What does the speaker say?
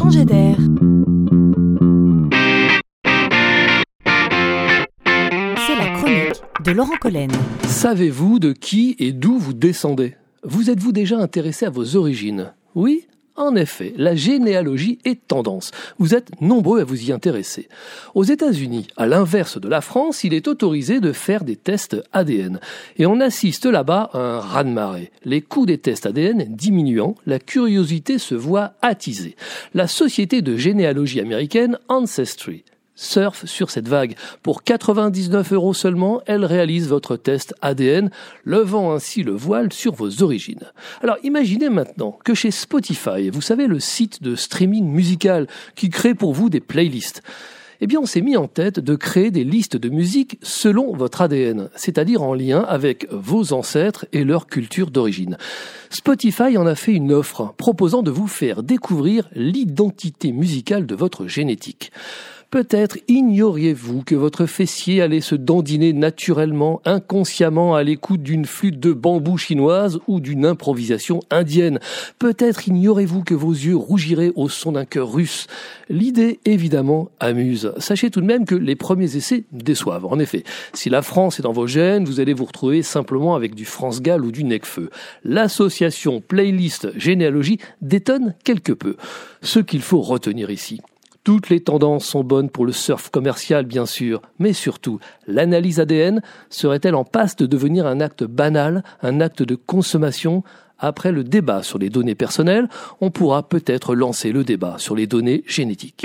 changer d'air. C'est la chronique de Laurent Collen. Savez-vous de qui et d'où vous descendez? Vous êtes-vous déjà intéressé à vos origines? Oui en effet, la généalogie est tendance. Vous êtes nombreux à vous y intéresser. Aux États-Unis, à l'inverse de la France, il est autorisé de faire des tests ADN. Et on assiste là-bas à un raz-de-marée. Les coûts des tests ADN diminuant, la curiosité se voit attisée. La société de généalogie américaine Ancestry surfe sur cette vague. Pour 99 euros seulement, elle réalise votre test ADN, levant ainsi le voile sur vos origines. Alors imaginez maintenant que chez Spotify, vous savez le site de streaming musical qui crée pour vous des playlists, eh bien on s'est mis en tête de créer des listes de musique selon votre ADN, c'est-à-dire en lien avec vos ancêtres et leur culture d'origine. Spotify en a fait une offre proposant de vous faire découvrir l'identité musicale de votre génétique. Peut-être ignoriez-vous que votre fessier allait se dandiner naturellement, inconsciemment à l'écoute d'une flûte de bambou chinoise ou d'une improvisation indienne. Peut-être ignorez-vous que vos yeux rougiraient au son d'un cœur russe. L'idée, évidemment, amuse. Sachez tout de même que les premiers essais déçoivent. En effet, si la France est dans vos gènes, vous allez vous retrouver simplement avec du France Gall ou du Necfeu. L'association playlist généalogie détonne quelque peu. Ce qu'il faut retenir ici, toutes les tendances sont bonnes pour le surf commercial, bien sûr, mais surtout, l'analyse ADN serait-elle en passe de devenir un acte banal, un acte de consommation? Après le débat sur les données personnelles, on pourra peut-être lancer le débat sur les données génétiques.